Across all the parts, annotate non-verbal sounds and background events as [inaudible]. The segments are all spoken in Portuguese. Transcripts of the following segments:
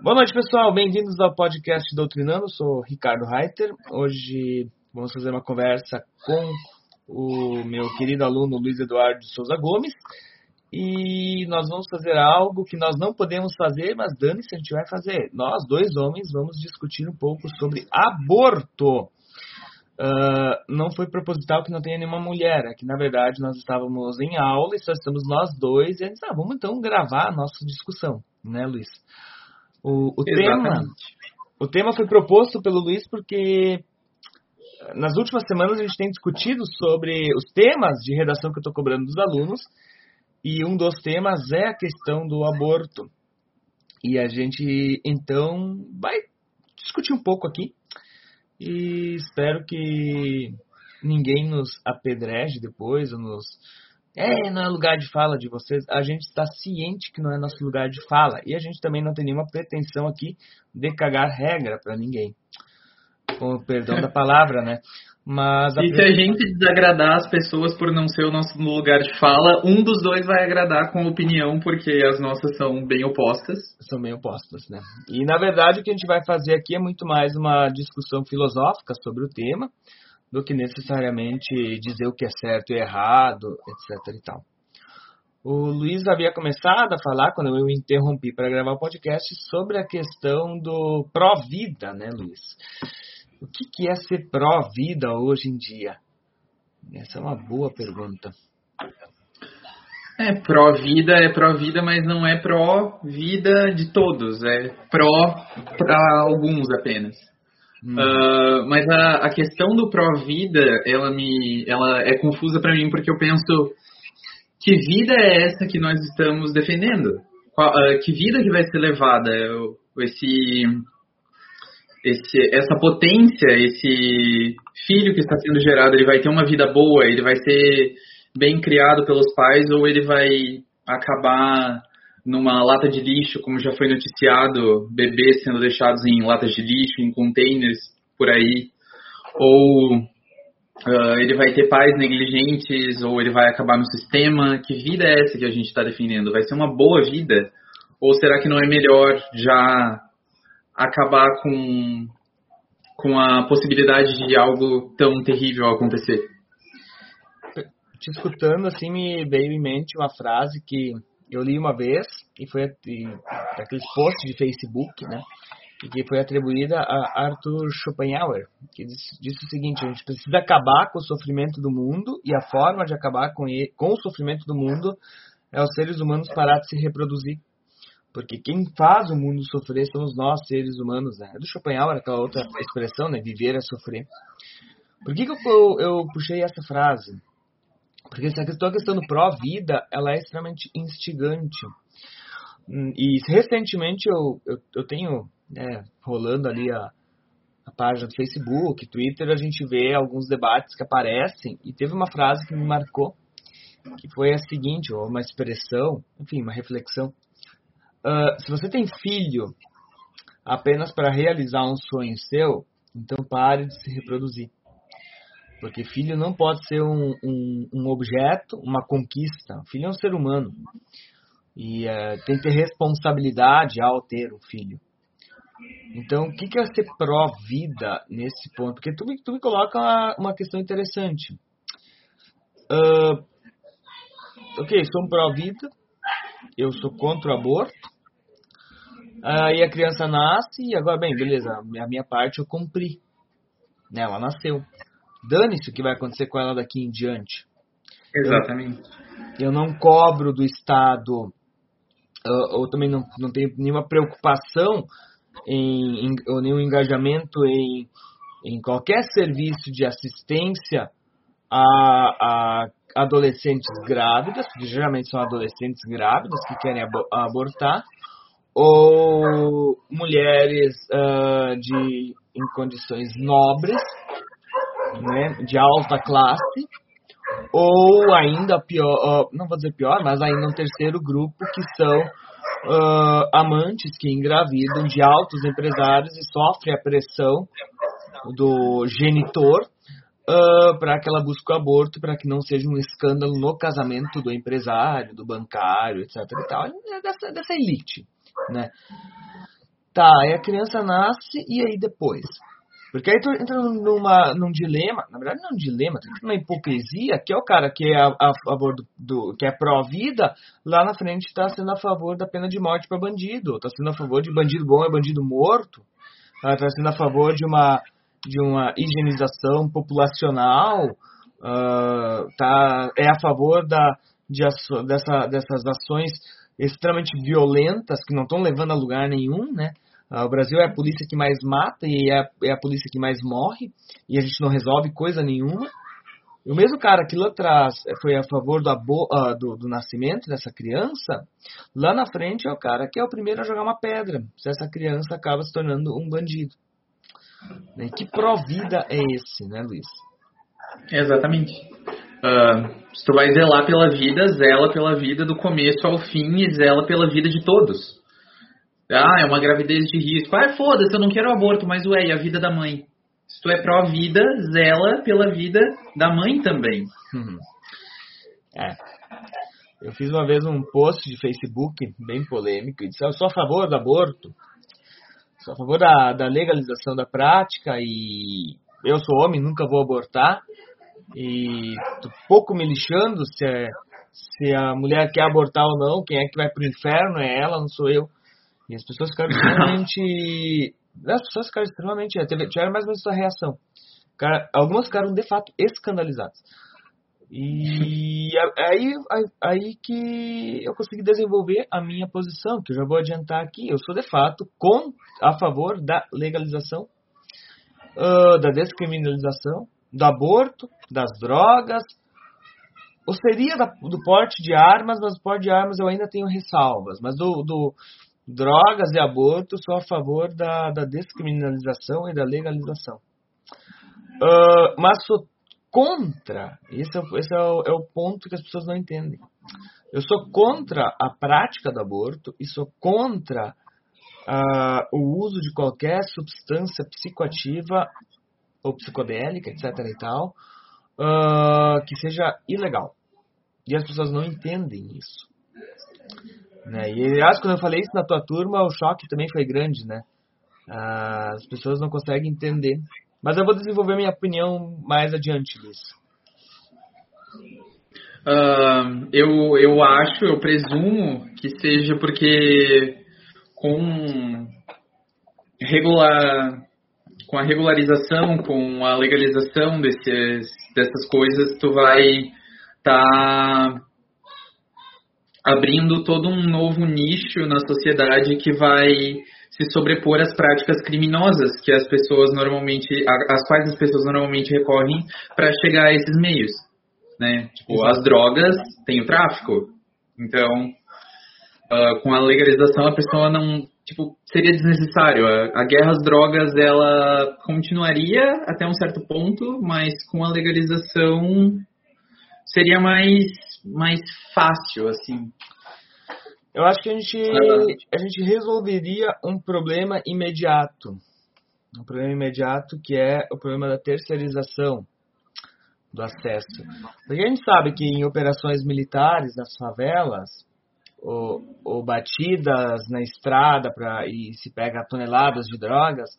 Boa noite, pessoal. Bem-vindos ao podcast Doutrinando. Sou Ricardo Reiter. Hoje vamos fazer uma conversa com o meu querido aluno Luiz Eduardo Souza Gomes. E nós vamos fazer algo que nós não podemos fazer, mas dane-se, a gente vai fazer. Nós, dois homens, vamos discutir um pouco sobre aborto. Uh, não foi proposital que não tenha nenhuma mulher. É que, na verdade, nós estávamos em aula e só estamos nós dois. E a gente, ah, vamos então gravar a nossa discussão, né, Luiz? O, o tema, o tema foi proposto pelo Luiz porque nas últimas semanas a gente tem discutido sobre os temas de redação que eu estou cobrando dos alunos e um dos temas é a questão do aborto. E a gente então vai discutir um pouco aqui e espero que ninguém nos apedreje depois ou nos é, não é lugar de fala de vocês. A gente está ciente que não é nosso lugar de fala. E a gente também não tem nenhuma pretensão aqui de cagar regra para ninguém. Com o perdão da palavra, né? Mas a e se a gente desagradar as pessoas por não ser o nosso lugar de fala, um dos dois vai agradar com opinião, porque as nossas são bem opostas. São bem opostas, né? E na verdade o que a gente vai fazer aqui é muito mais uma discussão filosófica sobre o tema do que necessariamente dizer o que é certo e errado, etc. e tal. O Luiz havia começado a falar, quando eu interrompi para gravar o podcast, sobre a questão do pró-vida, né, Luiz? O que, que é ser pró-vida hoje em dia? Essa é uma boa pergunta. É, pró-vida é pró-vida, mas não é pró-vida de todos, é pró para alguns apenas. Uh, mas a, a, questão do pró-vida, ela me, ela é confusa para mim porque eu penso que vida é essa que nós estamos defendendo? Qual, uh, que vida que vai ser levada? Esse, esse, essa potência, esse filho que está sendo gerado, ele vai ter uma vida boa? Ele vai ser bem criado pelos pais ou ele vai acabar numa lata de lixo, como já foi noticiado, bebês sendo deixados em latas de lixo, em containers por aí, ou uh, ele vai ter pais negligentes, ou ele vai acabar no sistema. Que vida é essa que a gente está defendendo? Vai ser uma boa vida? Ou será que não é melhor já acabar com, com a possibilidade de algo tão terrível acontecer? Te escutando, assim, me veio em mente uma frase que eu li uma vez e foi aqueles posts de Facebook, né? E que foi atribuída a Arthur Schopenhauer, que disse, disse, o seguinte: a gente precisa acabar com o sofrimento do mundo e a forma de acabar com, ele, com o sofrimento do mundo é os seres humanos parar de se reproduzir. Porque quem faz o mundo sofrer somos nós, seres humanos. Né? É do Schopenhauer, aquela outra expressão, né? Viver é sofrer. Por que, que eu, eu puxei essa frase? Porque essa questão, a questão do pró-vida, ela é extremamente instigante. Hum, e recentemente eu, eu, eu tenho, né, rolando ali a, a página do Facebook, Twitter, a gente vê alguns debates que aparecem e teve uma frase que me marcou, que foi a seguinte, ou uma expressão, enfim, uma reflexão. Uh, se você tem filho apenas para realizar um sonho seu, então pare de se reproduzir. Porque filho não pode ser um, um, um objeto, uma conquista. filho é um ser humano. E uh, tem que ter responsabilidade ao ter um filho. Então, o que, que é ser pró-vida nesse ponto? Porque tu, tu me coloca uma, uma questão interessante. Uh, ok, sou pró-vida, eu sou contra o aborto, aí a criança nasce e agora, bem, beleza, a minha parte eu cumpri. Né, ela nasceu. Dane-se o que vai acontecer com ela daqui em diante. Exatamente. Eu, eu não cobro do Estado, ou também não, não tenho nenhuma preocupação em, em, ou nenhum engajamento em, em qualquer serviço de assistência a, a adolescentes grávidas, que geralmente são adolescentes grávidas que querem abortar, ou mulheres uh, de, em condições nobres né, de alta classe, ou ainda pior, não vou dizer pior, mas ainda um terceiro grupo que são uh, amantes que engravidam de altos empresários e sofrem a pressão do genitor uh, para que ela busque o aborto, para que não seja um escândalo no casamento do empresário, do bancário, etc. E tal, é dessa, dessa elite, né? Tá, aí a criança nasce e aí depois? Porque aí tu entra numa, num dilema, na verdade não é um dilema, tem uma hipocrisia, que é o cara que é a, a favor do, do, que é pró-vida, lá na frente está sendo a favor da pena de morte para bandido, está sendo a favor de bandido bom é bandido morto, está sendo a favor de uma, de uma higienização populacional, uh, tá, é a favor da, de, dessa, dessas ações extremamente violentas que não estão levando a lugar nenhum, né? Uh, o Brasil é a polícia que mais mata e é a, é a polícia que mais morre e a gente não resolve coisa nenhuma. E o mesmo cara que lá atrás foi a favor do, uh, do, do, nascimento dessa criança, lá na frente é o cara que é o primeiro a jogar uma pedra, se essa criança acaba se tornando um bandido. E que pró-vida é esse, né, Luiz? Exatamente. Uh, se tu vai zelar pela vida, zela pela vida do começo ao fim e zela pela vida de todos. Ah, é uma gravidez de risco. Ah, foda-se, eu não quero aborto, mas ué, e a vida da mãe? Se tu é pró-vida, zela pela vida da mãe também. Uhum. É. Eu fiz uma vez um post de Facebook bem polêmico e disse: Eu sou a favor do aborto, sou a favor da, da legalização da prática e eu sou homem, nunca vou abortar. E tô pouco me lixando se, é, se a mulher quer abortar ou não, quem é que vai pro inferno é ela, não sou eu. E as pessoas ficaram extremamente. [coughs] as pessoas ficaram extremamente. Tiveram mais ou menos essa reação. Cara, algumas ficaram de fato escandalizadas. E aí, aí que eu consegui desenvolver a minha posição, que eu já vou adiantar aqui. Eu sou de fato com, a favor da legalização, uh, da descriminalização, do aborto, das drogas. Ou seria da, do porte de armas, mas o porte de armas eu ainda tenho ressalvas. Mas do, do, drogas e aborto, sou a favor da, da descriminalização e da legalização. Uh, mas sou contra, esse, é, esse é, o, é o ponto que as pessoas não entendem. Eu sou contra a prática do aborto e sou contra uh, o uso de qualquer substância psicoativa ou psicodélica, etc. e tal, uh, que seja ilegal. E as pessoas não entendem isso. Né? E aliás, quando eu falei isso na tua turma, o choque também foi grande, né? Ah, as pessoas não conseguem entender. Mas eu vou desenvolver minha opinião mais adiante, Luiz. Uh, eu, eu acho, eu presumo que seja porque com regular com a regularização, com a legalização desses, dessas coisas, tu vai estar tá abrindo todo um novo nicho na sociedade que vai se sobrepor às práticas criminosas que as pessoas normalmente, às quais as pessoas normalmente recorrem para chegar a esses meios, né? Tipo, Exato. as drogas têm o tráfico, então uh, com a legalização a pessoa não, tipo, seria desnecessário. A, a guerra às drogas ela continuaria até um certo ponto, mas com a legalização seria mais mais fácil, assim. Eu acho que a gente, a gente resolveria um problema imediato. Um problema imediato que é o problema da terceirização do acesso. Porque a gente sabe que em operações militares nas favelas, ou, ou batidas na estrada pra, e se pega toneladas de drogas,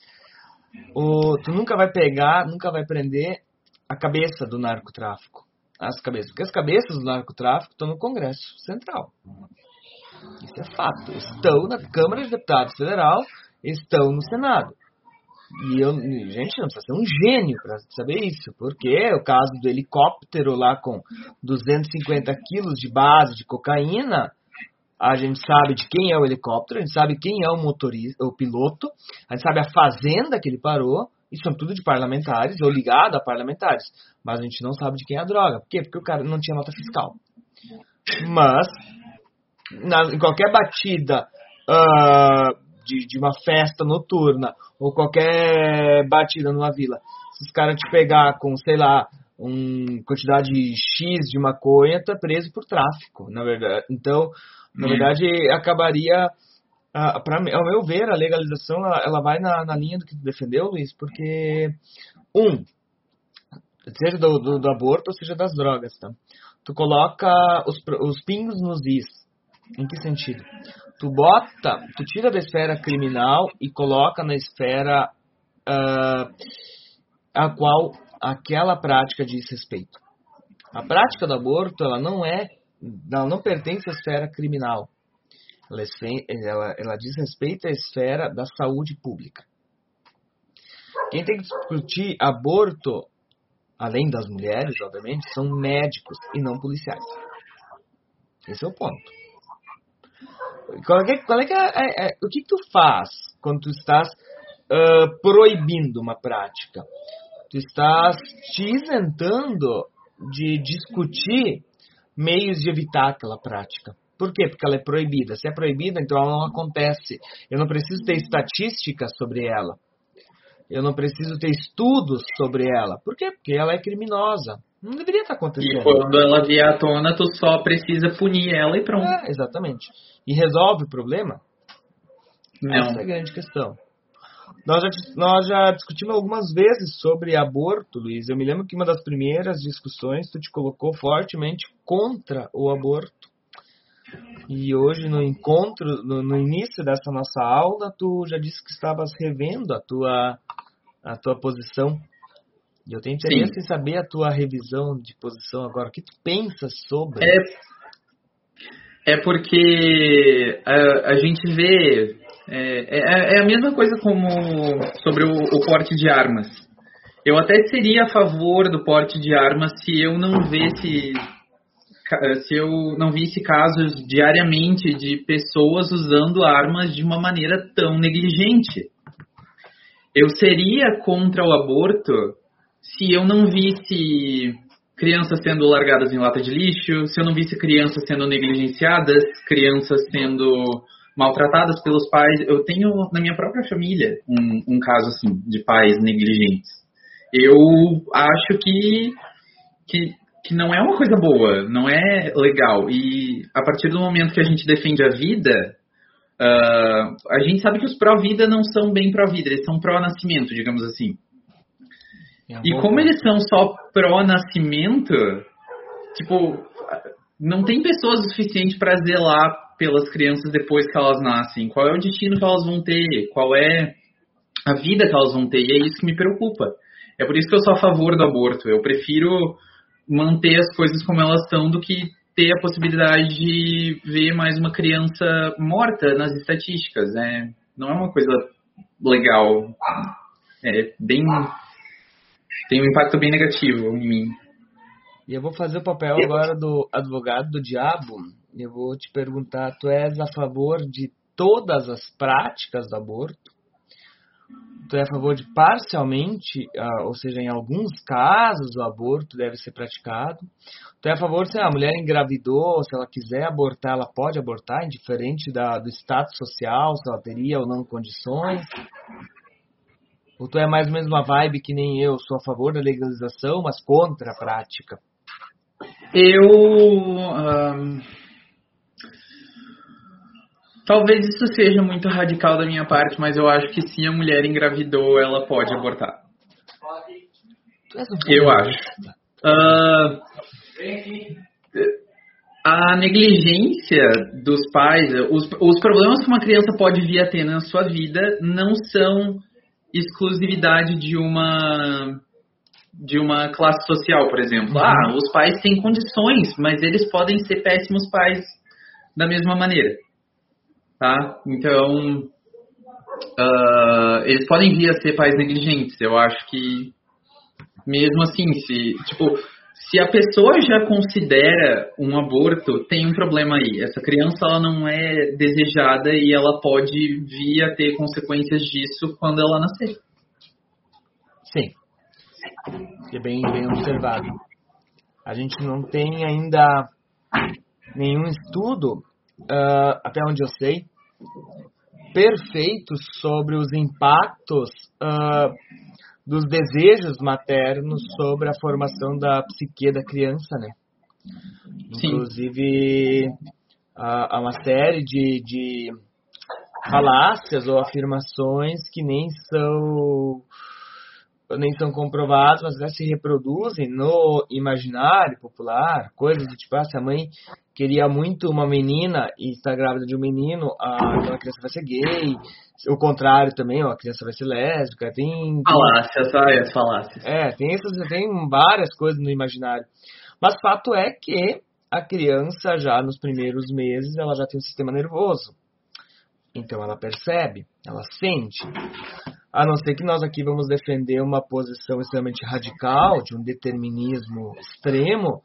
o, tu nunca vai pegar, nunca vai prender a cabeça do narcotráfico as cabeças. Porque as cabeças do narcotráfico estão no Congresso Central. Isso é fato. Estão na Câmara de Deputados Federal, estão no Senado. E eu, gente, não precisa ser um gênio para saber isso, porque o caso do helicóptero lá com 250 quilos de base de cocaína, a gente sabe de quem é o helicóptero, a gente sabe quem é o motorista, o piloto, a gente sabe a fazenda que ele parou, isso são tudo de parlamentares ou ligado a parlamentares. Mas a gente não sabe de quem é a droga. Por quê? Porque o cara não tinha nota fiscal. Mas, na, em qualquer batida uh, de, de uma festa noturna ou qualquer batida numa vila, se os caras te pegar com, sei lá, uma quantidade X de maconha, tá preso por tráfico, na verdade. Então, na hum. verdade, acabaria ah, pra, ao meu ver, a legalização ela, ela vai na, na, linha do que tu defendeu, Luiz, porque, um, seja do, do, do, aborto seja das drogas, tá? Tu coloca os, os pingos nos is. Em que sentido? Tu bota, tu tira da esfera criminal e coloca na esfera uh, a qual aquela prática diz respeito. A prática do aborto, ela não é, ela não pertence à esfera criminal. Ela, ela, ela diz respeito à esfera da saúde pública. Quem tem que discutir aborto, além das mulheres, obviamente, são médicos e não policiais. Esse é o ponto. Qual é, qual é, que é, é, é, o que, que, tu faz quando tu estás uh, proibindo uma prática? Tu estás te isentando de discutir meios de evitar aquela prática. Por quê? Porque ela é proibida. Se é proibida, então ela não acontece. Eu não preciso ter estatísticas sobre ela. Eu não preciso ter estudos sobre ela. Por quê? Porque ela é criminosa. Não deveria estar acontecendo. E quando ela vier à tona, tu só precisa punir ela e pronto. É, exatamente. E resolve o problema? Não. Essa é a grande questão. Nós já, nós já discutimos algumas vezes sobre aborto, Luiz. Eu me lembro que uma das primeiras discussões tu te colocou fortemente contra o aborto. E hoje no encontro, no, no, início dessa nossa aula, tu já disse que estavas revendo a tua, a tua posição. E eu tenho interesse Sim. em saber a tua revisão de posição agora. O que tu pensas sobre? É, é porque a, a gente vê. É, é, é, a mesma coisa como sobre o, o porte de armas. Eu até seria a favor do porte de armas se eu não visse eh, se eu não visse casos diariamente de pessoas usando armas de uma maneira tão negligente. Eu seria contra o aborto se eu não visse crianças sendo largadas em lata de lixo, se eu não visse crianças sendo negligenciadas, crianças sendo maltratadas pelos pais. Eu tenho na minha própria família um, um caso assim de pais negligentes. Eu acho que que que não é uma coisa boa, não é legal. E a partir do momento que a gente defende a vida, uh, a gente sabe que os pró-vida não são bem pró-vida, eles são pró-nascimento, digamos assim. É e como eles são só pró-nascimento, tipo, não tem pessoas o suficiente para zelar pelas crianças depois que elas nascem. Qual é o destino que elas vão ter? Qual é a vida que elas vão ter? E é isso que me preocupa. É por isso que eu sou a favor do aborto. Eu prefiro manter as coisas como elas são do que ter a possibilidade de ver mais uma criança morta nas estatísticas. É, não é uma coisa legal. É bem. tem um impacto bem negativo em mim. E eu vou fazer o papel agora do advogado do diabo. Eu vou te perguntar: tu és a favor de todas as práticas do aborto? Tu é a favor de parcialmente, uh, ou seja, em alguns casos o aborto deve ser praticado. Tu é a favor se a mulher engravidou, se ela quiser abortar, ela pode abortar, indiferente da, do status social, se ela teria ou não condições. Ou tu é mais ou menos uma vibe que nem eu, sou a favor da legalização, mas contra a prática? Eu. Um Talvez isso seja muito radical da minha parte, mas eu acho que se a mulher engravidou, ela pode abortar. Eu acho. Uh, a negligência dos pais, os, os problemas que uma criança pode vir a ter na sua vida não são exclusividade de uma de uma classe social, por exemplo. Uhum. Ah, os pais têm condições, mas eles podem ser péssimos pais da mesma maneira tá? Então, uh, eles podem vir a ser pais negligentes. Eu acho que, mesmo assim, se, tipo, se a pessoa já considera um aborto, tem um problema aí. Essa criança, ela não é desejada e ela pode vir a ter consequências disso quando ela nascer. Sim. É bem, bem observado. A gente não tem ainda nenhum estudo uh, até onde eu sei, perfeito sobre os impactos uh, dos desejos maternos sobre a formação da psique da criança, né? Sim. Inclusive, há, há uma série de, de falácias ou afirmações que nem são nem são comprovados, mas já se reproduzem no imaginário popular, coisas do tipo, ah, se a mãe queria muito uma menina e está grávida de um menino, a, a criança vai ser gay. O contrário também, ó, a criança vai ser lésbica. Tem, falácias, ai, as falácias. É, tem, essas, tem várias coisas no imaginário. Mas fato é que a criança já nos primeiros meses ela já tem um sistema nervoso. Então ela percebe, ela sente. A não ser que nós aqui vamos defender uma posição extremamente radical, de um determinismo extremo,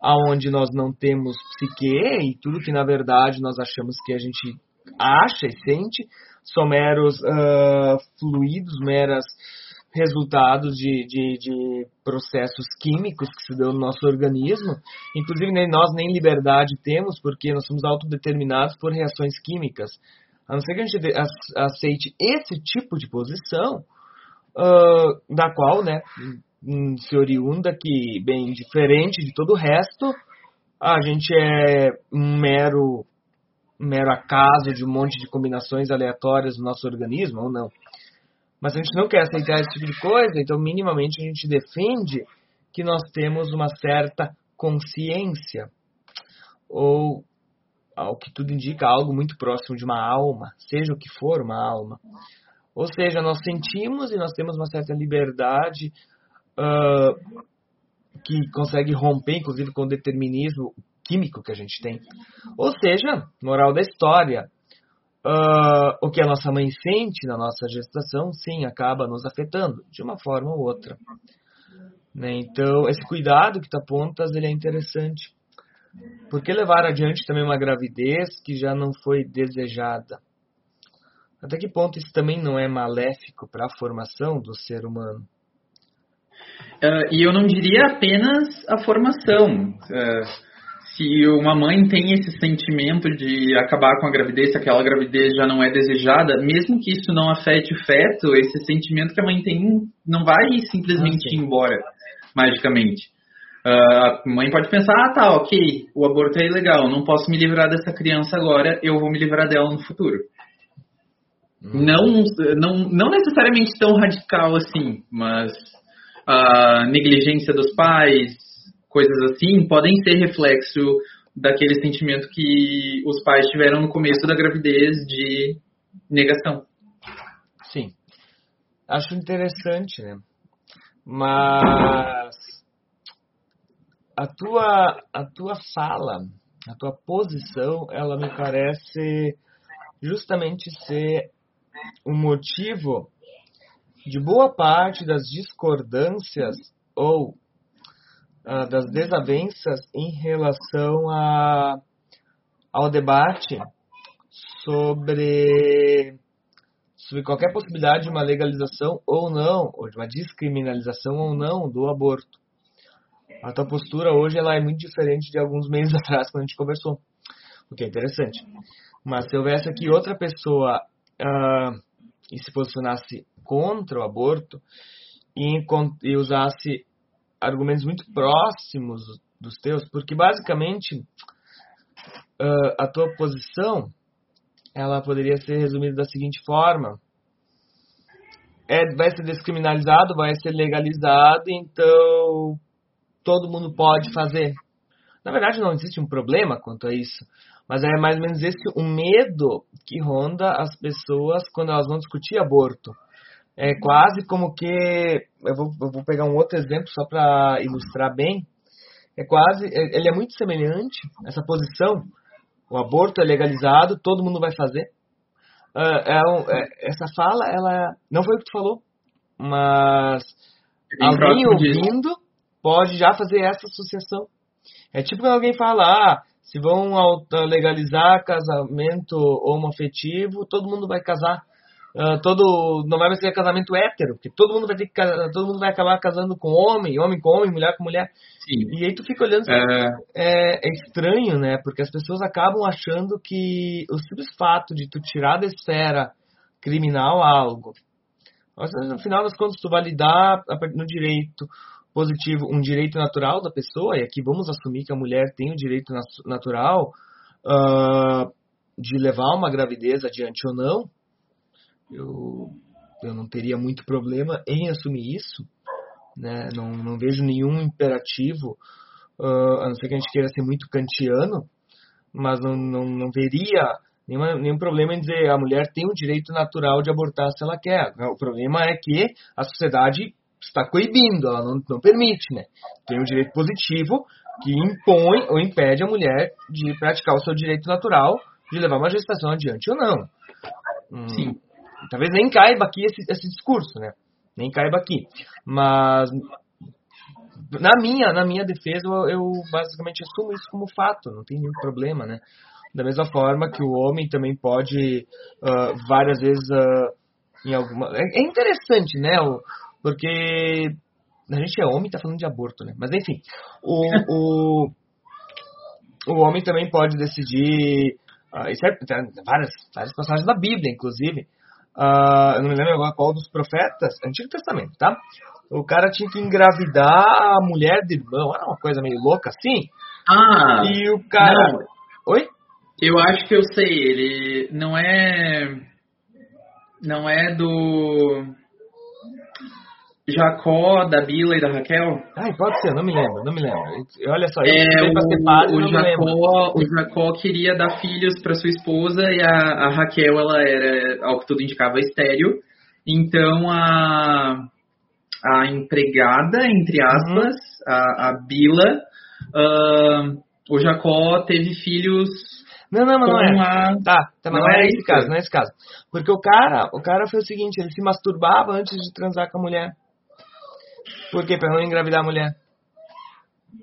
aonde nós não temos psique e tudo que na verdade nós achamos que a gente acha e sente são meros uh, fluidos, meras resultados de, de, de, processos químicos que se dão no nosso organismo. Inclusive, nem nós nem liberdade temos, porque nós somos autodeterminados por reações químicas. A não ser que a gente aceite esse tipo de posição, uh, da qual, né, se oriunda que, bem diferente de todo o resto, a gente é um mero, mero acaso de um monte de combinações aleatórias no nosso organismo, ou não. Mas a gente não quer aceitar esse tipo de coisa, então minimamente a gente defende que nós temos uma certa consciência, ou ao que tudo indica, algo muito próximo de uma alma, seja o que for uma alma. Ou seja, nós sentimos e nós temos uma certa liberdade uh, que consegue romper, inclusive, com o determinismo químico que a gente tem. Ou seja, moral da história, uh, o que a nossa mãe sente na nossa gestação, sim, acaba nos afetando, de uma forma ou outra. Né? Então, esse cuidado que tu apontas, ele é interessante. Por que levar adiante também uma gravidez que já não foi desejada? Até que ponto isso também não é maléfico para a formação do ser humano? Uh, e eu não diria apenas a formação. Uh, se uma mãe tem esse sentimento de acabar com a gravidez, se aquela gravidez já não é desejada, mesmo que isso não afete o feto, esse sentimento que a mãe tem não vai simplesmente ah, ir embora magicamente. A mãe pode pensar, ah tá, ok, o aborto é ilegal, não posso me livrar dessa criança agora, eu vou me livrar dela no futuro. Hum. Não, não, não necessariamente tão radical assim, mas a negligência dos pais, coisas assim, podem ser reflexo daquele sentimento que os pais tiveram no começo da gravidez de negação. Sim. Acho interessante, né? Mas a tua, a tua fala, a tua posição, ela me parece justamente ser o um motivo de boa parte das discordâncias ou uh, das desavenças em relação a, ao debate sobre, sobre qualquer possibilidade de uma legalização ou não, ou de uma descriminalização ou não do aborto. A tua postura hoje ela é muito diferente de alguns meses [laughs] atrás quando a gente conversou, o que é interessante. Mas se houvesse aqui outra pessoa uh, e se posicionasse contra o aborto e, e usasse argumentos muito próximos dos teus, porque basicamente uh, a tua posição ela poderia ser resumida da seguinte forma: é, vai ser descriminalizado, vai ser legalizado, então todo mundo pode fazer. Na verdade, não existe um problema quanto a isso, mas é mais ou menos esse o medo que ronda as pessoas quando elas vão discutir aborto. É quase como que. Eu vou, eu vou pegar um outro exemplo só para ilustrar bem. É quase. É, ele é muito semelhante, essa posição. O aborto é legalizado, todo mundo vai fazer. É, é, é, essa fala, ela não foi o que tu falou, mas alguém ouvindo pode já fazer essa associação. É tipo quando alguém fala, ah, se vão legalizar casamento homoafetivo, todo mundo vai casar. Uh, todo não vai ser casamento hétero, porque todo mundo vai ter que todo mundo vai acabar casando com homem, homem com homem, mulher com mulher. Sim. E aí tu fica olhando, é... É, é estranho, né? Porque as pessoas acabam achando que o simples fato de tu tirar da esfera criminal algo, mas no final das contas tu validar no direito positivo um direito natural da pessoa, e aqui vamos assumir que a mulher tem o direito natural uh, de levar uma gravidez adiante ou não, eu, eu não teria muito problema em assumir isso, né? não, não vejo nenhum imperativo, uh, a não ser que a gente queira ser muito kantiano, mas não, não, não veria nenhuma, nenhum problema em dizer a mulher tem o direito natural de abortar se ela quer. O problema é que a sociedade está coibindo, ela não, não permite, né? Tem um direito positivo que impõe ou impede a mulher de praticar o seu direito natural de levar uma gestação adiante ou não. Hum, Sim. Talvez nem caiba aqui esse, esse discurso, né? Nem caiba aqui. Mas na minha, na minha defesa, eu, eu, basicamente assumo isso como fato, não tem nenhum problema, né? Da mesma forma que o homem também pode uh, várias vezes uh, em alguma. É, é interessante, né? O, porque a gente é homem, tá falando de aborto, né? Mas enfim, o, [laughs] o, o homem também pode decidir. Uh, isso é, tem várias, várias passagens da Bíblia, inclusive. Uh, eu não me lembro agora qual dos profetas, Antigo Testamento, tá? O cara tinha que engravidar a mulher do irmão, era uma coisa meio louca assim. Ah! E o cara. Não. Oi? Eu acho que eu sei, ele não é. Não é do. Jacó, da Bila e da Raquel? Ai, pode ser, não me lembro, não me lembro. Olha só, eu é, o, padre, o, Jacó, o Jacó queria dar filhos para sua esposa e a, a, Raquel, ela era, ao que tudo indicava, estéreo. Então a, a empregada, entre aspas, uhum. a, a Bila, uh, o Jacó teve filhos não, não, não, não é. A... Tá, tá, mas não, não é esse caso, não é esse caso. Porque o cara, o cara foi o seguinte, ele se masturbava antes de transar com a mulher. Por quê? Pra não engravidar a mulher.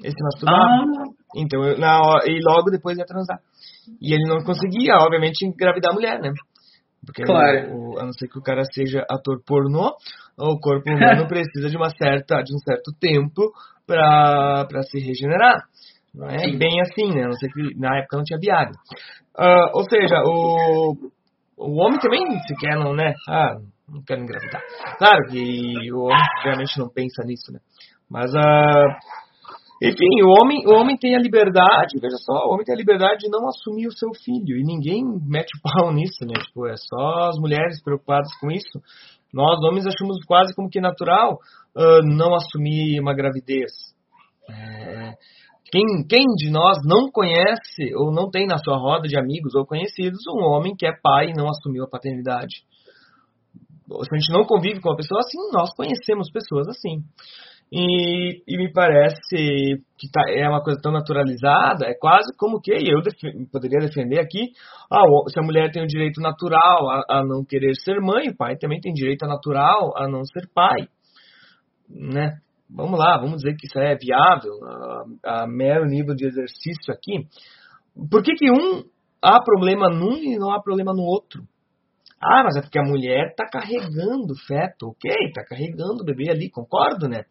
Ele se masturbava. Ah. Então, na hora, e logo depois ia transar. E ele não conseguia, obviamente, engravidar a mulher, né? Porque claro. o, a não ser que o cara seja ator pornô, o corpo humano [laughs] precisa de uma certa, de um certo tempo para se regenerar. Não é Sim. bem assim, né? A não sei que na época não tinha Viagra. Uh, ou seja, o, o homem também sequer não, né? Ah, não quero engravidar. Claro que o homem realmente não pensa nisso, né? Mas, uh, enfim, o homem, o homem tem a liberdade, veja só, o homem tem a liberdade de não assumir o seu filho. E ninguém mete o pau nisso, né? Tipo, é só as mulheres preocupadas com isso. Nós, homens, achamos quase como que natural uh, não assumir uma gravidez. É, quem, quem de nós não conhece ou não tem na sua roda de amigos ou conhecidos um homem que é pai e não assumiu a paternidade? Se a gente não convive com uma pessoa assim, nós conhecemos pessoas assim. E, e me parece que tá, é uma coisa tão naturalizada, é quase como que eu poderia defender aqui, ah, se a mulher tem o direito natural a, a, não querer ser mãe, o pai também tem direito natural a não ser pai. Né? Vamos lá, vamos dizer que isso é viável, a, a mero nível de exercício aqui. Por que, que um há problema num e não há problema no outro? Ah, mas é porque a mulher está carregando o feto, ok, está carregando o bebê ali, concordo, né?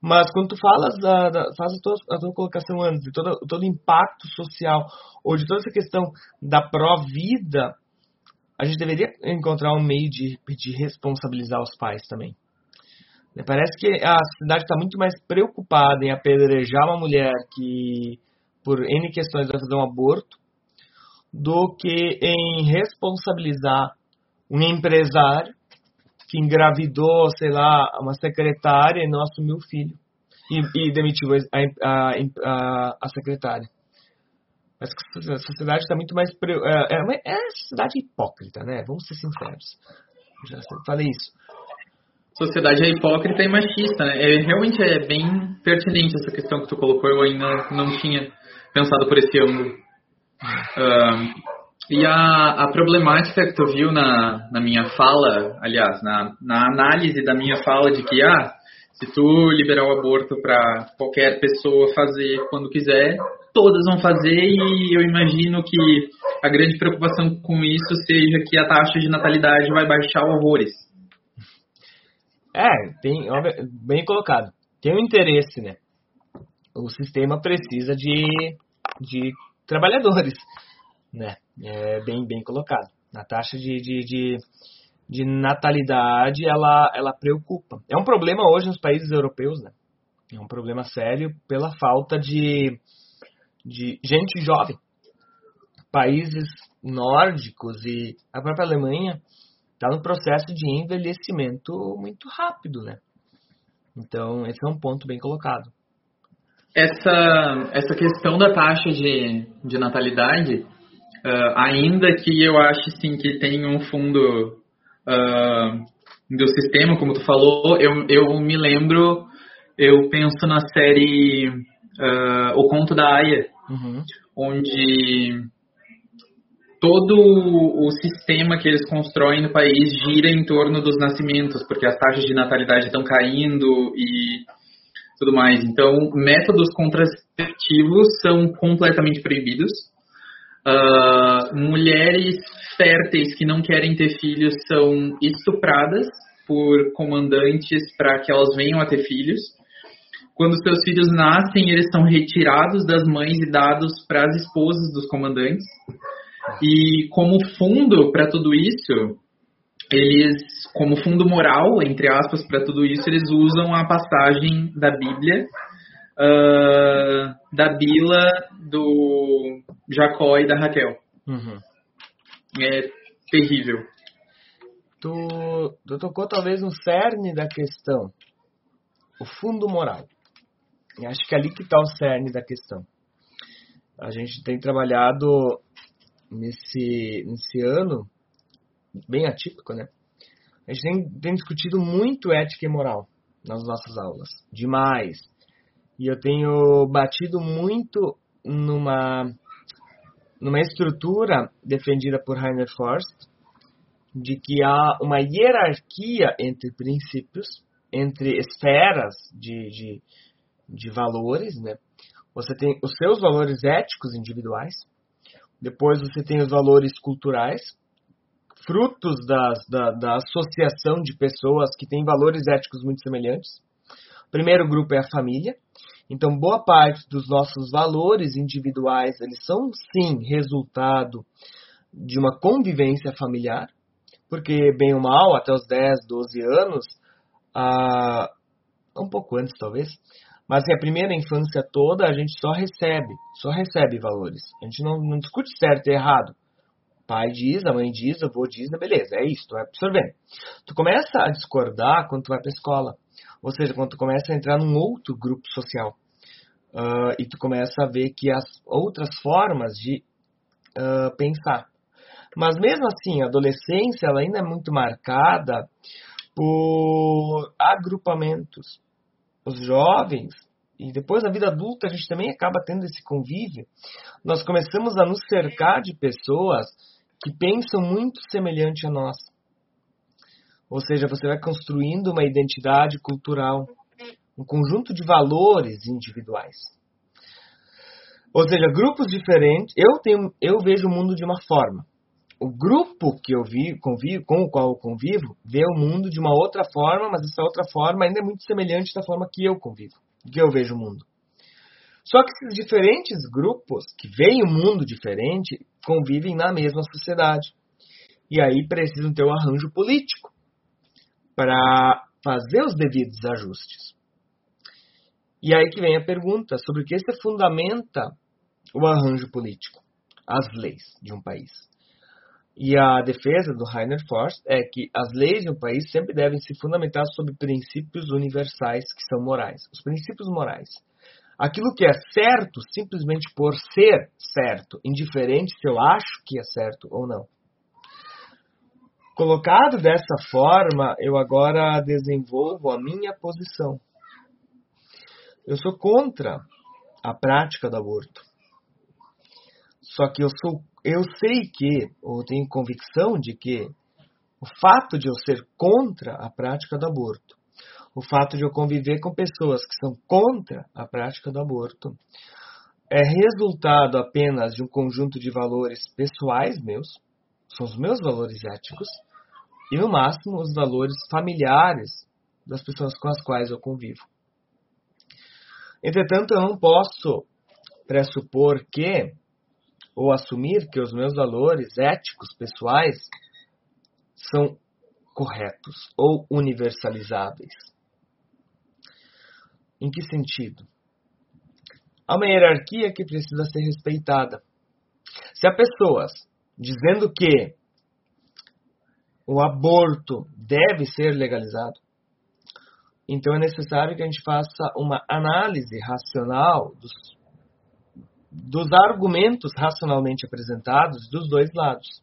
Mas quando tu falas da, da faz a tua, a tua colocação antes de todo, todo o impacto social ou de toda essa questão da pró-vida, a gente deveria encontrar um meio de, de responsabilizar os pais também. Parece que a sociedade está muito mais preocupada em apedrejar uma mulher que, por N questões, vai fazer um aborto, do que em responsabilizar um empresário que engravidou, sei lá, uma secretária e não assumiu o filho e, e demitiu a, a, a, secretária. Mas a sociedade está muito mais. É, é, uma, é uma sociedade hipócrita, né? Vamos ser sinceros. Já falei isso. Sociedade é hipócrita e machista, né? É, realmente é bem pertinente essa questão que tu colocou. Eu ainda não tinha pensado por esse ângulo. [laughs] Uh, e a, a problemática que tu viu na, na minha fala, aliás, na, na análise da minha fala de que, ah, se tu liberar o aborto para qualquer pessoa fazer quando quiser, todas vão fazer e eu imagino que a grande preocupação com isso seja que a taxa de natalidade vai baixar horrores. É, tem, bem colocado. Tem um interesse, né? O sistema precisa de, de trabalhadores né? É bem, bem colocado. A taxa de, de, de, de, natalidade, ela, ela preocupa. É um problema hoje nos países europeus, né? É um problema sério pela falta de, de gente jovem. Países nórdicos e a própria Alemanha está no processo de envelhecimento muito rápido, né? Então, esse é um ponto bem colocado. essa, essa questão da taxa de, de natalidade, uh, ainda que eu ache sim que tem um fundo uh, do sistema, como tu falou, eu, eu me lembro, eu penso na série uh, O Conto da Aya, uhum. onde todo o sistema que eles constroem no país gira em torno dos nascimentos, porque as taxas de natalidade estão caindo e tudo mais. Então, métodos contraceptivos são completamente proibidos. Uh, mulheres férteis que não querem ter filhos são estupradas por comandantes para que elas venham a ter filhos. Quando seus filhos nascem, eles são retirados das mães e dados para as esposas dos comandantes. E como fundo para tudo isso, eles, como fundo moral, entre aspas, para tudo isso, eles usam a passagem da Bíblia, uh, da Bila, do Jacó e da Raquel. Uhum. É terrível. Tu, tu tocou talvez no cerne da questão, o fundo moral. E acho que é ali que está o cerne da questão. A gente tem trabalhado nesse, nesse ano, bem atípico, né? A gente tem, tem discutido muito ética e moral nas nossas aulas. Demais. E eu tenho batido muito numa, numa estrutura defendida por Heiner Forst, de que há uma hierarquia entre princípios, entre esferas de, de, de valores, né? Você tem os seus valores éticos individuais, depois você tem os valores culturais, frutos das, da, da associação de pessoas que têm valores éticos muito semelhantes. Primeiro grupo é a família. Então, boa parte dos nossos valores individuais, eles são sim resultado de uma convivência familiar, porque bem ou mal, até os 10, 12 anos, ah, um pouco antes talvez, mas a primeira infância toda a gente só recebe, só recebe valores. A gente não, não discute certo e errado. O pai diz, a mãe diz, o avô diz, beleza, é isso, tu vai absorvendo. Tu começa a discordar quando tu vai pra escola. Ou seja, quando tu começa a entrar num outro grupo social. Uh, e tu começa a ver que as outras formas de uh, pensar. Mas mesmo assim, a adolescência ela ainda é muito marcada por agrupamentos os jovens, e depois na vida adulta a gente também acaba tendo esse convívio, nós começamos a nos cercar de pessoas que pensam muito semelhante a nós. Ou seja, você vai construindo uma identidade cultural, um conjunto de valores individuais. Ou seja, grupos diferentes. Eu tenho, eu vejo o mundo de uma forma o grupo que eu vi, convivo, com o qual eu convivo vê o mundo de uma outra forma, mas essa outra forma ainda é muito semelhante da forma que eu convivo, que eu vejo o mundo. Só que esses diferentes grupos que veem o mundo diferente convivem na mesma sociedade. E aí precisam ter um arranjo político para fazer os devidos ajustes. E aí que vem a pergunta sobre o que se fundamenta o arranjo político, as leis de um país. E a defesa do Heiner Forst é que as leis de um país sempre devem se fundamentar sobre princípios universais que são morais. Os princípios morais. Aquilo que é certo simplesmente por ser certo, indiferente se eu acho que é certo ou não. Colocado dessa forma, eu agora desenvolvo a minha posição. Eu sou contra a prática do aborto. Só que eu sou eu sei que, ou tenho convicção de que, o fato de eu ser contra a prática do aborto, o fato de eu conviver com pessoas que são contra a prática do aborto, é resultado apenas de um conjunto de valores pessoais meus, são os meus valores éticos, e no máximo os valores familiares das pessoas com as quais eu convivo. Entretanto, eu não posso pressupor que ou assumir que os meus valores éticos pessoais são corretos ou universalizáveis. Em que sentido? Há uma hierarquia que precisa ser respeitada. Se há pessoas dizendo que o aborto deve ser legalizado, Então é necessário que a gente faça uma análise racional dos, dos argumentos racionalmente apresentados dos dois lados.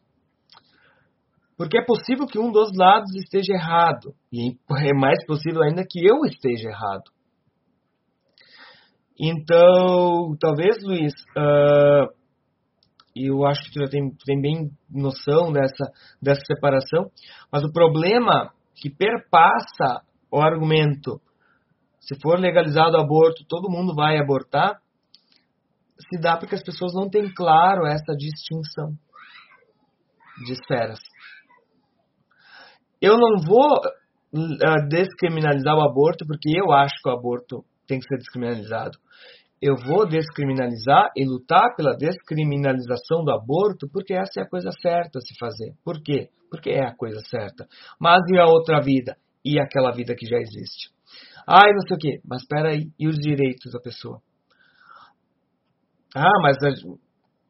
Porque é possível que um dos lados esteja errado, e é mais possível ainda que eu esteja errado. Então, talvez, Luiz, uh, eu acho que tu já tem, tem bem noção dessa, dessa separação, mas o problema que perpassa o argumento, se for legalizado o aborto, todo mundo vai abortar, se dá porque as pessoas não têm claro essa distinção de esferas. Eu não vou uh, descriminalizar o aborto porque eu acho que o aborto tem que ser descriminalizado. Eu vou descriminalizar e lutar pela descriminalização do aborto porque essa é a coisa certa a se fazer. Por quê? Porque é a coisa certa. Mas e a outra vida? E aquela vida que já existe? Ai, não sei o quê. Mas espera aí. E os direitos da pessoa? Ah, mas,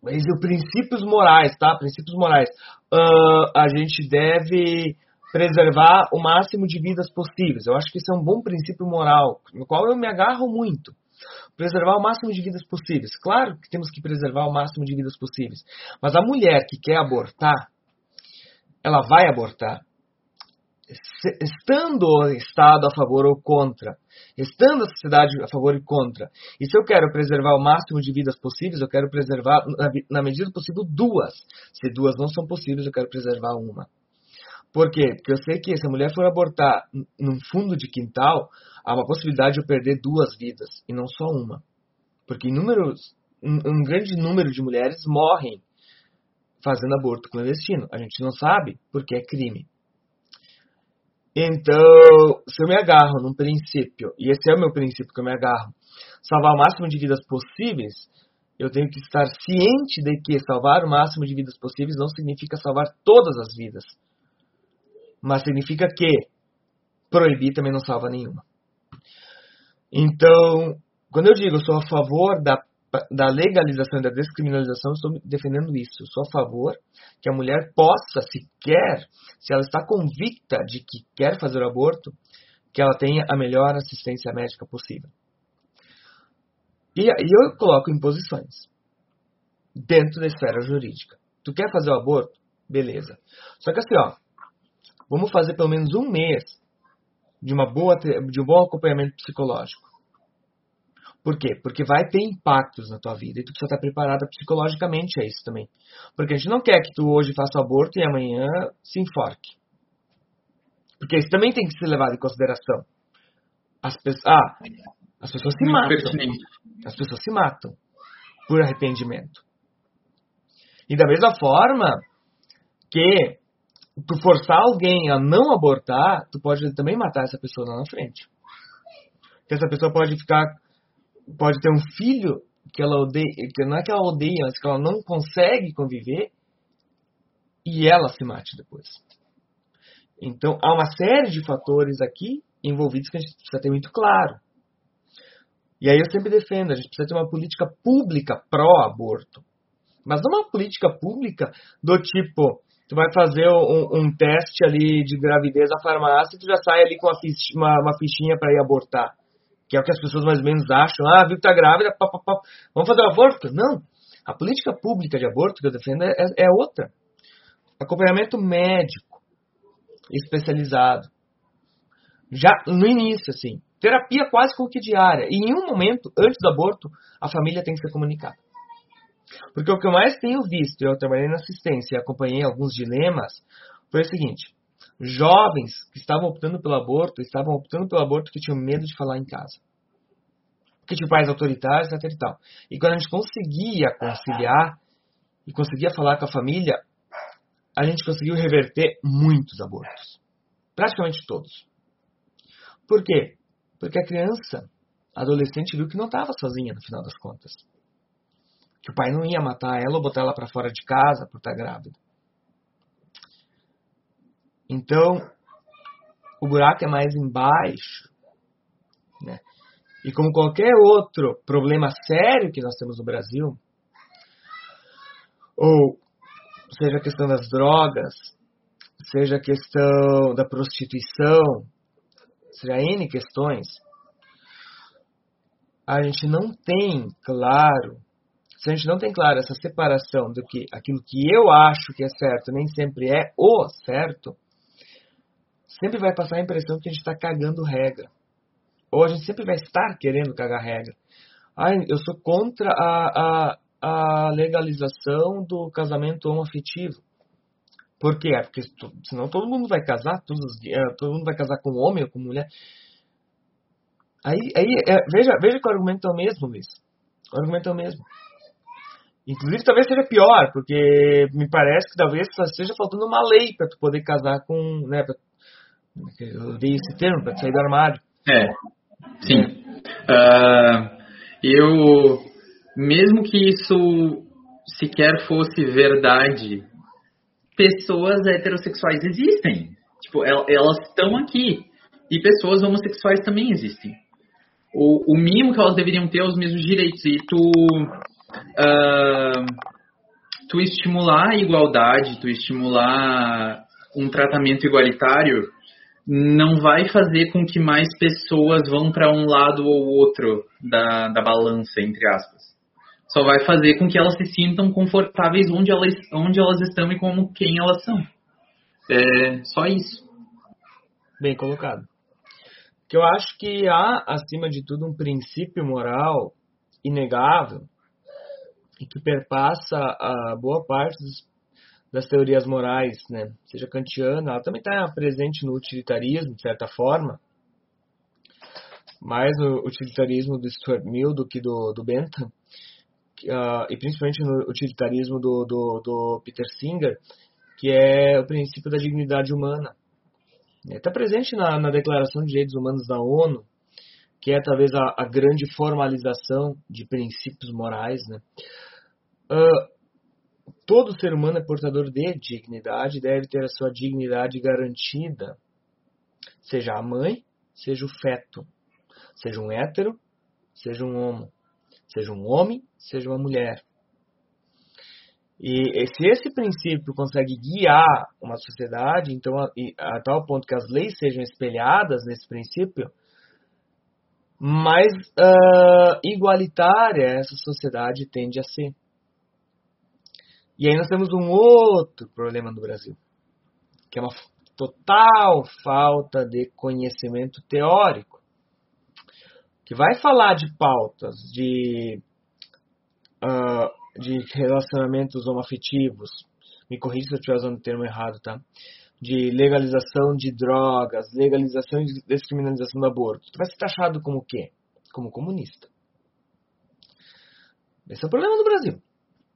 mas os princípios morais, tá? Princípios morais. Uh, a gente deve preservar o máximo de vidas possíveis. Eu acho que isso é um bom princípio moral, no qual eu me agarro muito. Preservar o máximo de vidas possíveis. Claro que temos que preservar o máximo de vidas possíveis. Mas a mulher que quer abortar, ela vai abortar. Estando o Estado a favor ou contra, estando a sociedade a favor e contra. E se eu quero preservar o máximo de vidas possíveis, eu quero preservar, na medida possível, duas. Se duas não são possíveis, eu quero preservar uma. Por quê? Porque eu sei que se a mulher for abortar num fundo de quintal, há uma possibilidade de eu perder duas vidas e não só uma. Porque um grande número de mulheres morrem fazendo aborto clandestino. A gente não sabe porque é crime. Então, se eu me agarro num princípio, e esse é o meu princípio que eu me agarro, salvar o máximo de vidas possíveis, eu tenho que estar ciente de que salvar o máximo de vidas possíveis não significa salvar todas as vidas mas significa que proibir também não salva nenhuma. Então, quando eu digo eu sou a favor da, da legalização e da descriminalização, estou defendendo isso. Eu sou a favor que a mulher possa, se quer, se ela está convicta de que quer fazer o aborto, que ela tenha a melhor assistência médica possível. E, e eu coloco imposições dentro da esfera jurídica. Tu quer fazer o aborto? Beleza. Só que assim, ó, Vamos fazer pelo menos um mês de, uma boa, de um bom acompanhamento psicológico. Por quê? Porque vai ter impactos na tua vida e tu precisa estar preparada psicologicamente a isso também. Porque a gente não quer que tu hoje faça aborto e amanhã se enforque. Porque isso também tem que ser levado em consideração. As, pe ah, as pessoas se matam. As pessoas se matam por arrependimento. E da mesma forma que tu forçar alguém a não abortar, tu pode também matar essa pessoa lá na frente. Porque essa pessoa pode ficar, pode ter um filho que ela odeia, que não é que ela odeia, mas que ela não consegue conviver e ela se mate depois. Então há uma série de fatores aqui envolvidos que a gente precisa ter muito claro. E aí eu sempre defendo, a gente precisa ter uma política pública pró-aborto. Mas não uma política pública do tipo, tu vai fazer um, um, teste ali de gravidez na farmácia e tu já sai ali com uma, fichinha, uma, uma fichinha para ir abortar. Que é o que as pessoas mais ou menos acham. Ah, viu que tá grávida, pá, pá, pá. vamos fazer o aborto? Não. A política pública de aborto que eu defendo é, é outra. Acompanhamento médico especializado. Já no início, assim. Terapia quase como que diária. E em um momento, antes do aborto, a família tem que ser comunicada. Porque o que eu mais tenho visto, eu trabalhei na assistência e acompanhei alguns dilemas, foi o seguinte: jovens que estavam optando pelo aborto, estavam optando pelo aborto que tinham medo de falar em casa. Porque tinha pais autoritários, etc e tal. E quando a gente conseguia conciliar e conseguia falar com a família, a gente conseguiu reverter muitos abortos. Praticamente todos. Por quê? Porque a criança, a adolescente, viu que não estava sozinha no final das contas que o pai não ia matar ela ou botar ela para fora de casa por estar grávida. Então, o buraco é mais embaixo. Né? E como qualquer outro problema sério que nós temos no Brasil, ou seja a questão das drogas, seja a questão da prostituição, seja N questões, a gente não tem claro, se a gente não tem claro essa separação do que aquilo que eu acho que é certo nem sempre é o certo, sempre vai passar a impressão que a gente está cagando regra. Ou a gente sempre vai estar querendo cagar regra. Ai, eu sou contra a, a, a legalização do casamento homoafetivo. Por quê? Porque senão todo mundo vai casar, todos, todo mundo vai casar com homem ou com mulher. Aí, aí é, veja, veja que o argumento é o mesmo, Luiz. O argumento é o mesmo. Inclusive, talvez seja pior, porque me parece que talvez esteja faltando uma lei para tu poder casar com. Né, pra, eu dei esse termo, para sair do armário. É, sim. Uh, eu, mesmo que isso sequer fosse verdade, pessoas heterossexuais existem. Tipo, elas estão aqui. E pessoas homossexuais também existem o, o mínimo que elas deveriam ter é os mesmos direitos. E tu, uh, tu estimular a igualdade, tu estimular um tratamento igualitário, não vai fazer com que mais pessoas vão para um lado ou outro da, da balança, entre aspas. Só vai fazer com que elas se sintam confortáveis onde elas, onde elas estão e como quem elas são. É só isso. Bem colocado que eu acho que há, acima de tudo, um princípio moral inegável e que perpassa a boa parte dos, das teorias morais, né? seja kantiana, ela também está presente no utilitarismo, de certa forma, mais no utilitarismo do Stuart Mill do que do, do Bentham, uh, e principalmente no utilitarismo do, do, do Peter Singer, que é o princípio da dignidade humana. Está presente na, na, Declaração de Direitos Humanos da ONU, que é talvez a, a grande formalização de princípios morais. Né? Uh, todo ser humano é portador de dignidade, deve ter a sua dignidade garantida, seja a mãe, seja o feto, seja um hétero, seja um homo, seja um homem, seja uma mulher. E se esse princípio consegue guiar uma sociedade, então a, a, tal ponto que as leis sejam espelhadas nesse princípio, mais uh, igualitária essa sociedade tende a ser. E aí nós temos um outro problema no Brasil, que é uma total falta de conhecimento teórico, que vai falar de pautas de uh, de relacionamentos homoafetivos, me corrija se eu estiver usando o termo errado, tá? De legalização de drogas, legalização e descriminalização do aborto. Tu vai ser taxado como o quê? Como comunista. Esse é o problema do Brasil.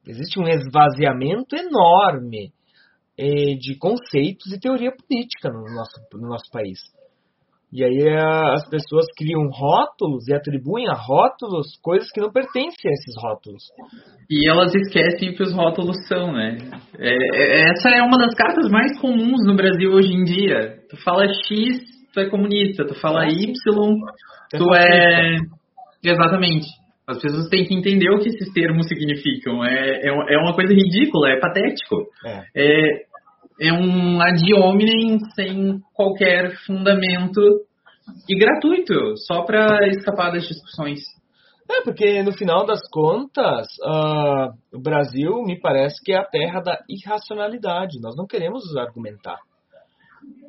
Existe um esvaziamento enorme eh, de conceitos e teoria política no nosso, no nosso país. E aí é, as pessoas criam rótulos e atribuem a rótulos coisas que não pertencem a esses rótulos. E elas esquecem que os rótulos são, né? É, é, essa é uma das cartas mais comuns no Brasil hoje em dia. Tu fala X, tu é comunista. Tu fala Y, tu é... Exatamente. As pessoas têm que entender o que esses termos significam. É, é, é uma coisa ridícula, é patético. É. é é um ad hominem sem qualquer fundamento e gratuito, só para escapar das discussões. É, porque no final das contas, uh, o Brasil me parece que é a terra da irracionalidade. Nós não queremos argumentar.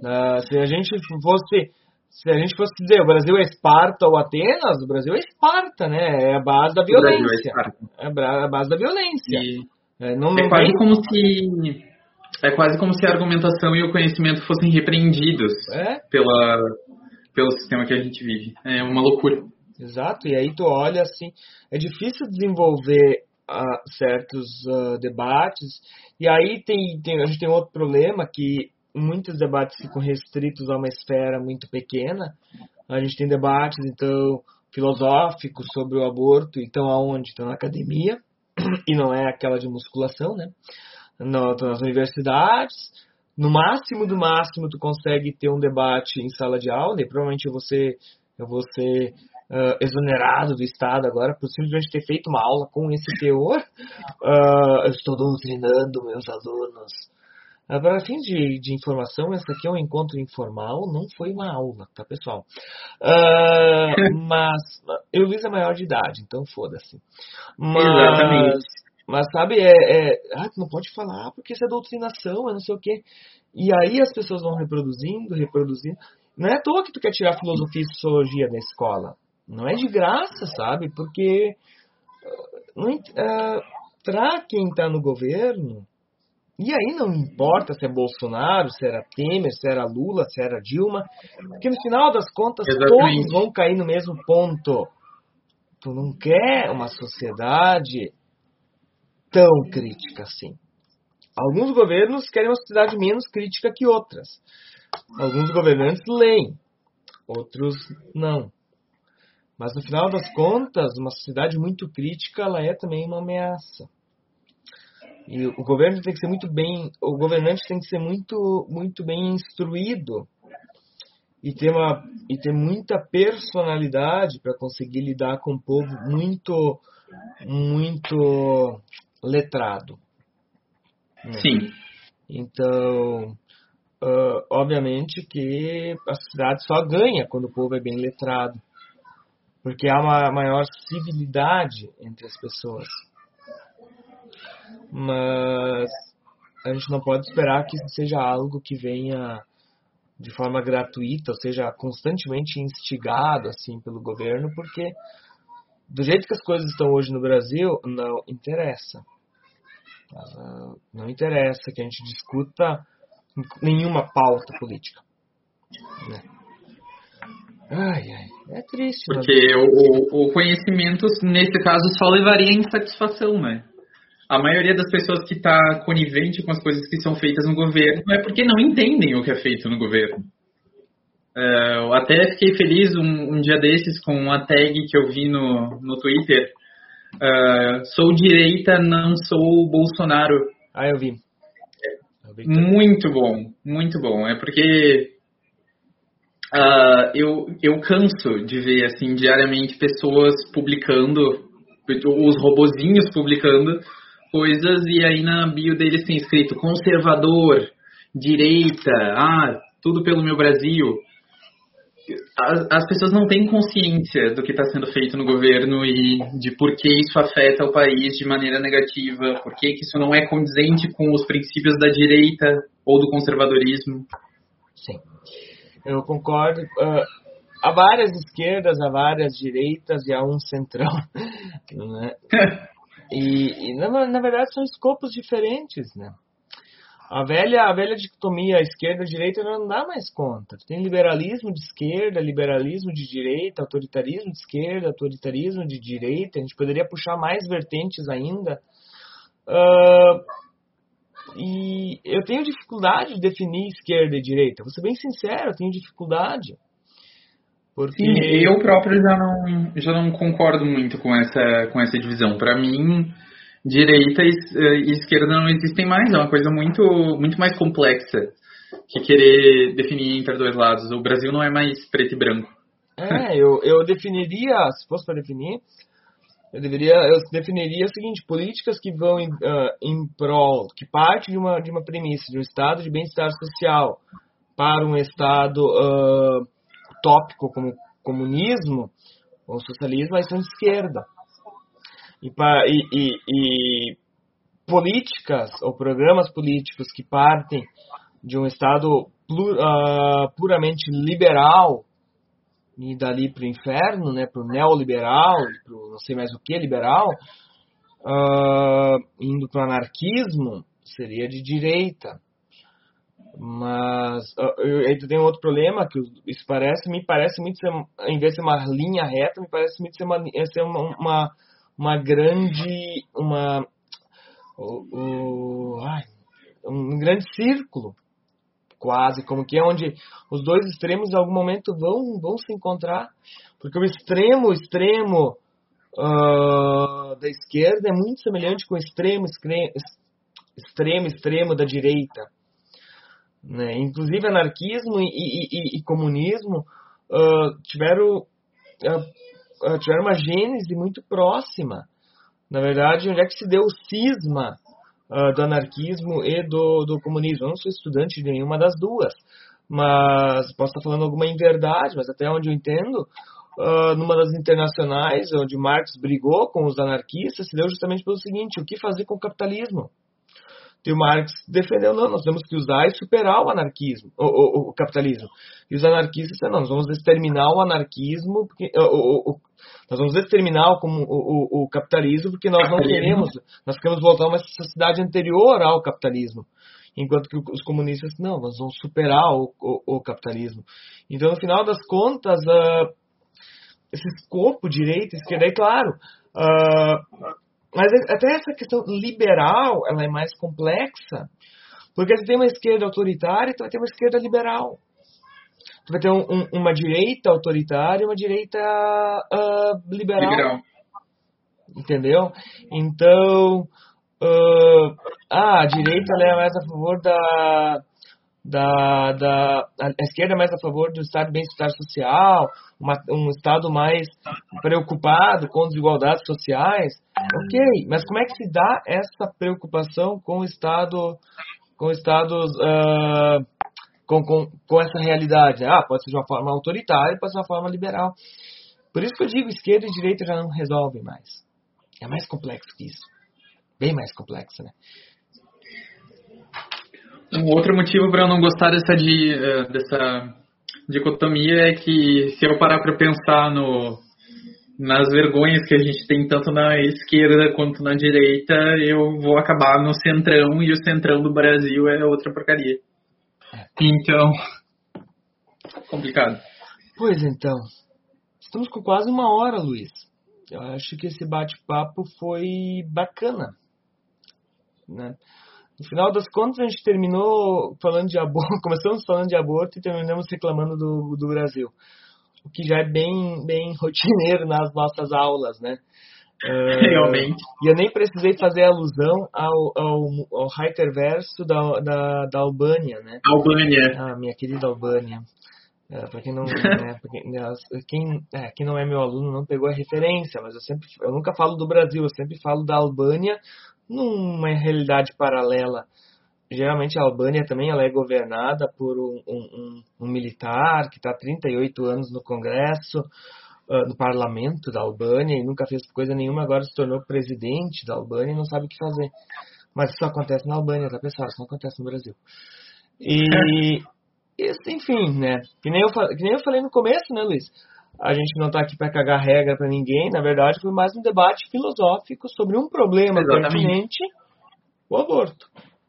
Uh, se a gente fosse. Se a gente fosse dizer o Brasil é Esparta ou Atenas, o Brasil é Esparta, né? É a base da é violência. É, a base da violência. É, não, é quase como se é quase como se a argumentação e o conhecimento fossem repreendidos é? pela, pelo sistema que a gente vive. É uma loucura. Exato, e aí tu olha assim, é difícil desenvolver uh, certos uh, debates, e aí tem, tem, a gente tem outro problema que muitos debates ficam restritos a uma esfera muito pequena. A gente tem debates, então, filosóficos sobre o aborto, então aonde? Então na academia, [clears throat] e não é aquela de musculação, né? no, nas universidades. No máximo do máximo, tu consegue ter um debate em sala de aula, e provavelmente ser, eu vou ser uh, exonerado do Estado agora por simplesmente ter feito uma aula com esse teor. Uh, eu estou doutrinando meus alunos. Para fins de, de informação, esse aqui é um encontro informal, não foi uma aula, tá, pessoal? Uh, [laughs] mas eu Luiz é maior de idade, então foda-se. Mas, Exatamente. Mas sabe, é, é. Ah, não pode falar porque isso é doutrinação, é não sei o quê. E aí as pessoas vão reproduzindo, reproduzindo. Não é à toa que tu quer tirar filosofia e sociologia da escola. Não é de graça, sabe? Porque. Uh, para quem está no governo, e aí não importa se é Bolsonaro, se era Temer, se era Lula, se era Dilma, porque no final das contas Exatamente. todos vão cair no mesmo ponto. Tu não quer uma sociedade tão crítica assim. Alguns governos querem uma sociedade menos crítica que outras. Alguns governantes leem, outros não. Mas no final das contas, uma sociedade muito crítica, ela é também uma ameaça. E o governo tem que ser muito bem, o governante tem que ser muito, muito bem instruído e ter, uma, e ter muita personalidade para conseguir lidar com um povo muito, muito letrado. Né? Sim. Então, uh, obviamente que a sociedade só ganha quando o povo é bem letrado, porque há uma maior civilidade entre as pessoas mas a gente não pode esperar que isso seja algo que venha de forma gratuita, ou seja, constantemente instigado assim pelo governo, porque do jeito que as coisas estão hoje no Brasil, não interessa. Não interessa que a gente discuta nenhuma pauta política. Né? Ai, ai, é triste. Porque o, o conhecimento, nesse caso, só levaria a insatisfação, né? A maioria das pessoas que está conivente com as coisas que são feitas no governo é porque não entendem o que é feito no governo. É, eu até fiquei feliz um, um, dia desses com uma tag que eu vi no, no Twitter. Uh, sou direita, não sou Bolsonaro. Ah, eu vi. Eu vi muito bom, muito bom. É porque uh, eu, eu canso de ver assim diariamente pessoas publicando, os robozinhos publicando coisas e aí na bio deles tem escrito conservador, direita, ah, tudo pelo meu Brasil. As, as pessoas não têm consciência do que está sendo feito no governo e de por que isso afeta o país de maneira negativa, por que, que isso não é condizente com os princípios da direita ou do conservadorismo. Sim, eu concordo. Uh, há várias esquerdas, há várias direitas e há um centrão. [laughs] Né? [laughs] E, e na, na, verdade são escopos diferentes, né? A velha, a velha dicotomia esquerda-direita não dá mais conta. Tem liberalismo de esquerda, liberalismo de direita, autoritarismo de esquerda, autoritarismo de direita. A gente poderia puxar mais vertentes ainda. Uh, e eu tenho dificuldade de definir esquerda e direita. Vou ser bem sincero, eu tenho dificuldade. Porque... Sim, eu próprio já não, já não concordo muito com essa, com essa divisão. Para mim, direita e esquerda não existem mais, é uma coisa muito, muito mais complexa que querer definir entre dois lados. O Brasil não é mais preto e branco. É, eu, eu definiria, se fosse para definir, eu deveria, eu definiria o seguinte: políticas que vão em, uh, em prol, que parte de uma, de uma premissa de um estado de bem-estar social para um estado uh, tópico como comunismo ou socialismo, elas são de esquerda. E, e, e, políticas ou programas políticos que partem de um Estado uh, puramente liberal e dali para o inferno, né, para o neoliberal, para não sei mais o que liberal, uh, indo para o anarquismo, seria de direita. Mas aí tu tem um outro problema que isso parece, me parece muito ser, em vez de ser uma linha reta, me parece muito ser uma, ser uma, uma, uma grande, uma, ai, um grande círculo, quase, como que é onde os dois extremos em algum momento vão, vão se encontrar, porque o extremo, extremo uh, da esquerda é muito semelhante com o extremo, extremo, extremo, extremo da direita. Né? Inclusive, anarquismo e, e, e comunismo uh, tiveram, uh, tiveram uma gênese muito próxima. Na verdade, onde é que se deu o cisma do anarquismo e do, do comunismo. Eu não sou estudante de nenhuma das duas, mas posso estar falando alguma inverdade, mas até onde eu entendo, uh, numa das internacionais, onde Marx brigou com os anarquistas, se deu justamente pelo seguinte: o que fazer com o capitalismo? E o Marx defendeu, não, nós temos que usar e superar o anarquismo, o, o, o capitalismo. E os anarquistas, não, nós vamos exterminar o anarquismo, porque, o, nós vamos exterminar o, o, capitalismo porque nós não queremos, nós queremos voltar a uma sociedade anterior ao capitalismo. Enquanto que os comunistas, não, nós vamos superar o capitalismo. Então, no final das contas, uh, esse escopo, direita, esquerda, é claro, uh, mas até essa questão liberal, ela é mais complexa, porque você tem uma esquerda autoritária e tu vai ter uma esquerda liberal. Tu vai ter um, um, uma direita autoritária e uma direita uh, liberal. liberal. Entendeu? Então, uh, ah, a direita é mais a favor da, da, da a esquerda mais a favor do estado de bem-estar social, uma, um estado mais preocupado com desigualdades sociais, ok, mas como é que se dá essa preocupação com o estado, com estados, uh, com, com, com essa realidade? Ah, pode ser de uma forma autoritária, pode ser de uma forma liberal. Por isso que eu digo, esquerda e direita já não resolvem mais. É mais complexo que isso. Bem mais complexo, né? Um outro motivo para eu não gostar dessa, de, eh, dessa dicotomia é que se eu parar para pensar no, nas vergonhas que a gente tem tanto na esquerda quanto na direita, eu vou acabar no centrão e o centrão do Brasil é outra porcaria. Então, complicado. Pois então, estamos com quase uma hora, Luiz. Eu acho que esse bate-papo foi bacana, né? No final das contas, a gente terminou falando de aborto, [laughs] começamos falando de aborto e terminamos reclamando do, do Brasil. O que já é bem, bem rotineiro nas nossas aulas, né? Uh, [laughs] Realmente. E eu nem precisei fazer alusão ao, ao, ao Reiterverso da, da, da Albânia, né? Albânia. Ah, minha querida Albânia. É, para quem não, né, né, quem, é, quem não é meu aluno não pegou a referência, mas eu sempre, eu nunca falo do Brasil, eu sempre falo da Albânia numa realidade paralela. Geralmente a Albânia também ela é governada por um, um, um militar que está há 38 anos no Congresso, uh, no parlamento da Albânia e nunca fez coisa nenhuma, agora se tornou presidente da Albânia e não sabe o que fazer. Mas isso acontece na Albânia, tá pessoal? Isso não acontece no Brasil. E, isso, enfim, né? Que nem, eu, que nem eu falei no começo, né, Luiz? A gente não está aqui para cagar regra para ninguém. Na verdade, foi mais um debate filosófico sobre um problema pertinente, o aborto,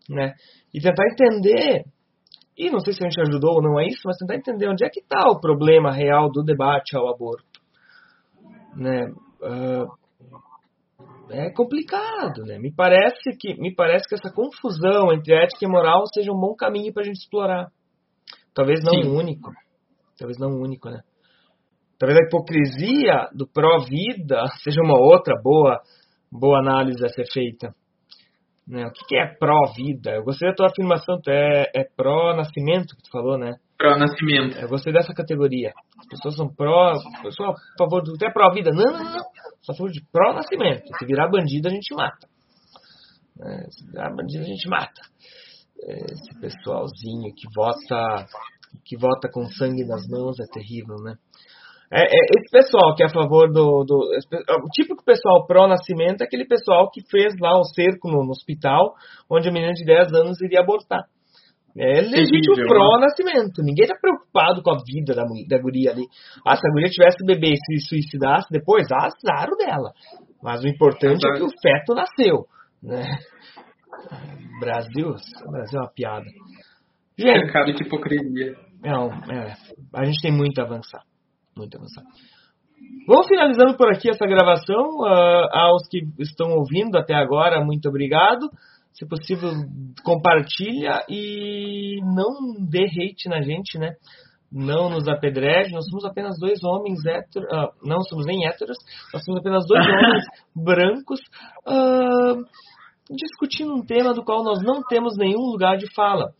né? E tentar entender, e não sei se a gente ajudou ou não a isso, mas tentar entender onde é que está o problema real do debate ao aborto, né? Uh, é complicado, né? Me parece que me parece que essa confusão entre ética e moral seja um bom caminho para a gente explorar. Talvez não Sim. único. Talvez não único, né? Talvez a hipocrisia do pró-vida [laughs] seja uma outra boa, boa análise a ser feita. Né? O que é pró-vida? Eu gostei da tua afirmação, tu é, é pró-nascimento que tu falou, né? Pró-nascimento. Eu gostei dessa categoria. As pessoas são pró. Eu sou a favor do. Tu é pró-vida? Não, não, não. Sou a favor de pró-nascimento. Se virar bandido, a gente mata. É, se virar bandido, a gente mata. É, esse pessoalzinho que vota que vota com sangue nas mãos é terrível, né? É, é, esse pessoal que é a favor do, do. O típico pessoal pró-nascimento é aquele pessoal que fez lá o cerco no, no hospital, onde a menina de 10 anos iria abortar. É legítimo né? pró-nascimento. Ninguém está preocupado com a vida da, da guria ali. Ah, se a guria tivesse bebê e se suicidasse depois, azar dela. Mas o importante é que o feto nasceu. Né? [laughs] Brasil, Brasil é uma piada. Gente, Mercado de hipocrisia. Não, é, a gente tem muito a avançar muito avançado. Vamos finalizando por aqui essa gravação. Uh, aos que estão ouvindo até agora, muito obrigado. Se possível, compartilha e não dê hate na gente, né? Não nos apedreje. Nós somos apenas dois homens héteros. Uh, não somos nem héteros. Nós somos apenas dois [laughs] homens brancos uh, discutindo um tema do qual nós não temos nenhum lugar de fala.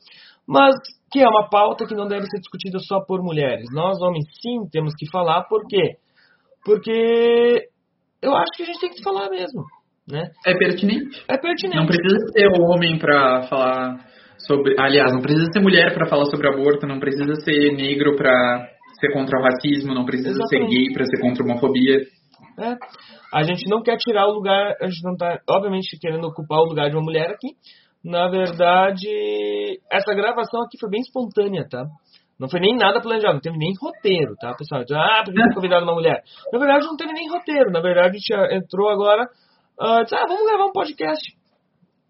Mas que é uma pauta que não deve ser discutida só por mulheres. Nós, homens, sim, temos que falar, por quê? Porque eu acho que a gente tem que falar mesmo. né? É pertinente. É pertinente. Não precisa ser homem para falar sobre. Aliás, não precisa ser mulher para falar sobre aborto, não precisa ser negro para ser contra o racismo, não precisa Exatamente. ser gay para ser contra a homofobia. É. A gente não quer tirar o lugar, a gente não está, obviamente, querendo ocupar o lugar de uma mulher aqui. Na verdade, essa gravação aqui foi bem espontânea, tá? Não foi nem nada planejado, não teve nem roteiro, tá, pessoal? Então, ah, por que convidado uma mulher? Na verdade, não teve nem roteiro. Na verdade, a gente entrou agora, uh, disse, ah, vamos gravar um podcast.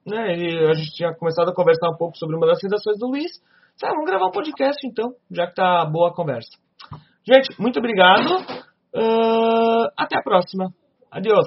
Né? E a gente tinha começado a conversar um pouco sobre uma das redações do Luiz. Disse, ah, vamos gravar um podcast, então, já que tá boa a conversa. Gente, muito obrigado. Uh, até a próxima. Adiós.